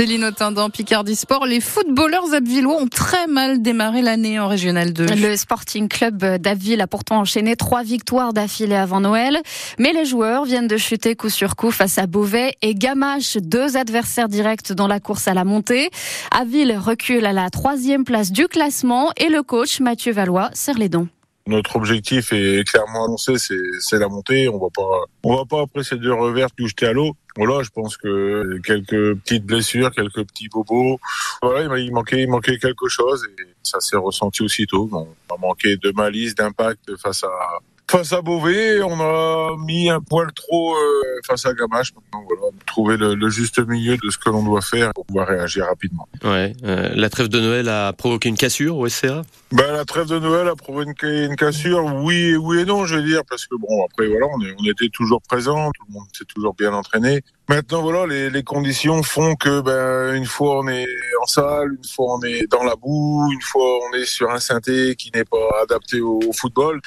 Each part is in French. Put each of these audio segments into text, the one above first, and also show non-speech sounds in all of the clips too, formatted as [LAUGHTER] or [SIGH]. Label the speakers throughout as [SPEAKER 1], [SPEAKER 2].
[SPEAKER 1] Céline Autin Picardie Sport. Les footballeurs abvillois ont très mal démarré l'année en Régional 2.
[SPEAKER 2] Le Sporting Club d'Abbeville a pourtant enchaîné trois victoires d'affilée avant Noël. Mais les joueurs viennent de chuter coup sur coup face à Beauvais et Gamache, deux adversaires directs dans la course à la montée. Abbeville recule à la troisième place du classement et le coach Mathieu Valois serre les dents.
[SPEAKER 3] Notre objectif est clairement annoncé, c'est la montée. On va pas, on va pas après ces deux revers tout jeter à l'eau. Voilà, je pense que quelques petites blessures, quelques petits bobos. Voilà, il manquait, il manquait quelque chose et ça s'est ressenti aussitôt. On a manqué de malice, d'impact face à face à Beauvais, on a mis un poil trop euh, face à Gamache. Maintenant, voilà, trouver le, le, juste milieu de ce que l'on doit faire pour pouvoir réagir rapidement.
[SPEAKER 4] Ouais, euh, la trêve de Noël a provoqué une cassure au SCA
[SPEAKER 3] ben, La trêve de Noël a provoqué une cassure, oui, oui et non, je veux dire, parce que bon, après, voilà, on, est, on était toujours présent, tout le monde s'est toujours bien entraîné. Maintenant, voilà, les, les, conditions font que, ben, une fois on est en salle, une fois on est dans la boue, une fois on est sur un synthé qui n'est pas adapté au, au football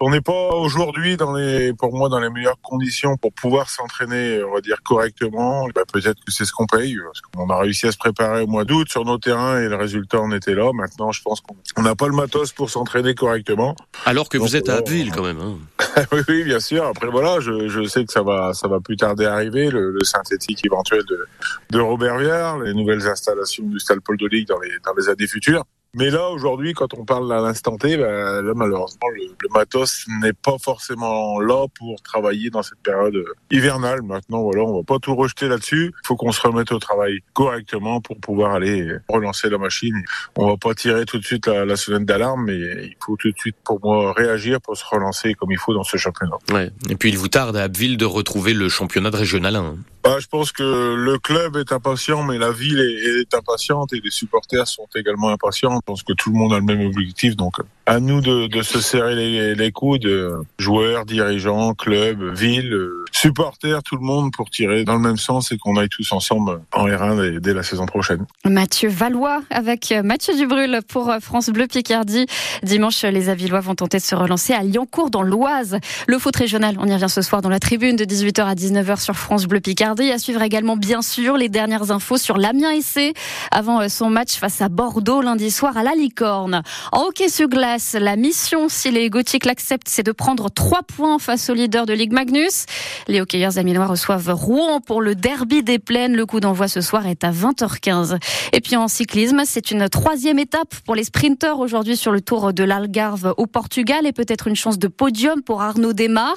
[SPEAKER 3] on n'est pas aujourd'hui dans les, pour moi, dans les meilleures conditions pour pouvoir s'entraîner, on va dire correctement. Bah, peut-être que c'est ce qu'on paye, parce qu'on a réussi à se préparer au mois d'août sur nos terrains et le résultat en était là. Maintenant, je pense qu'on n'a pas le matos pour s'entraîner correctement.
[SPEAKER 4] Alors que vous êtes à Abbeville quand même. Hein. [LAUGHS]
[SPEAKER 3] oui, oui, bien sûr. Après, voilà, je, je, sais que ça va, ça va plus tarder à arriver, le, le synthétique éventuel de, de Robert Viard, les nouvelles installations du Stade Paul de Ligue dans les, dans les années futures. Mais là, aujourd'hui, quand on parle à l'instant T, ben, là, malheureusement, le, matos n'est pas forcément là pour travailler dans cette période hivernale. Maintenant, voilà, on va pas tout rejeter là-dessus. Il faut qu'on se remette au travail correctement pour pouvoir aller relancer la machine. On va pas tirer tout de suite la, la sonnette d'alarme, mais il faut tout de suite, pour moi, réagir pour se relancer comme il faut dans ce championnat.
[SPEAKER 4] Ouais. Et puis, il vous tarde à Abbeville de retrouver le championnat de régional 1.
[SPEAKER 3] Bah, je pense que le club est impatient, mais la ville est, impatiente et les supporters sont également impatients. Je pense que tout le monde a le même objectif, donc à nous de, se serrer les, les coudes, joueurs, dirigeants, clubs, ville, supporters, tout le monde pour tirer dans le même sens et qu'on aille tous ensemble en R1 dès, la saison prochaine.
[SPEAKER 2] Mathieu Valois avec Mathieu Dubrul pour France Bleu Picardie. Dimanche, les Avillois vont tenter de se relancer à Lyoncourt dans l'Oise. Le foot régional, on y revient ce soir dans la tribune de 18h à 19h sur France Bleu Picardie. À suivre également, bien sûr, les dernières infos sur l'Amiens essai avant son match face à Bordeaux lundi soir à la Licorne. En hockey sur glace, la mission, si les Gothiques l'acceptent, c'est de prendre trois points face au leader de Ligue Magnus. Les hockeyeurs aminois reçoivent Rouen pour le derby des plaines. Le coup d'envoi ce soir est à 20h15. Et puis en cyclisme, c'est une troisième étape pour les sprinteurs aujourd'hui sur le tour de l'Algarve au Portugal et peut-être une chance de podium pour Arnaud Desmar.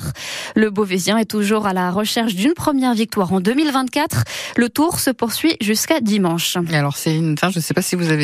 [SPEAKER 2] Le Beauvaisien est toujours à la recherche d'une première victoire en 2024. Le tour se poursuit jusqu'à dimanche.
[SPEAKER 1] Alors c'est une fin, je ne sais pas si vous avez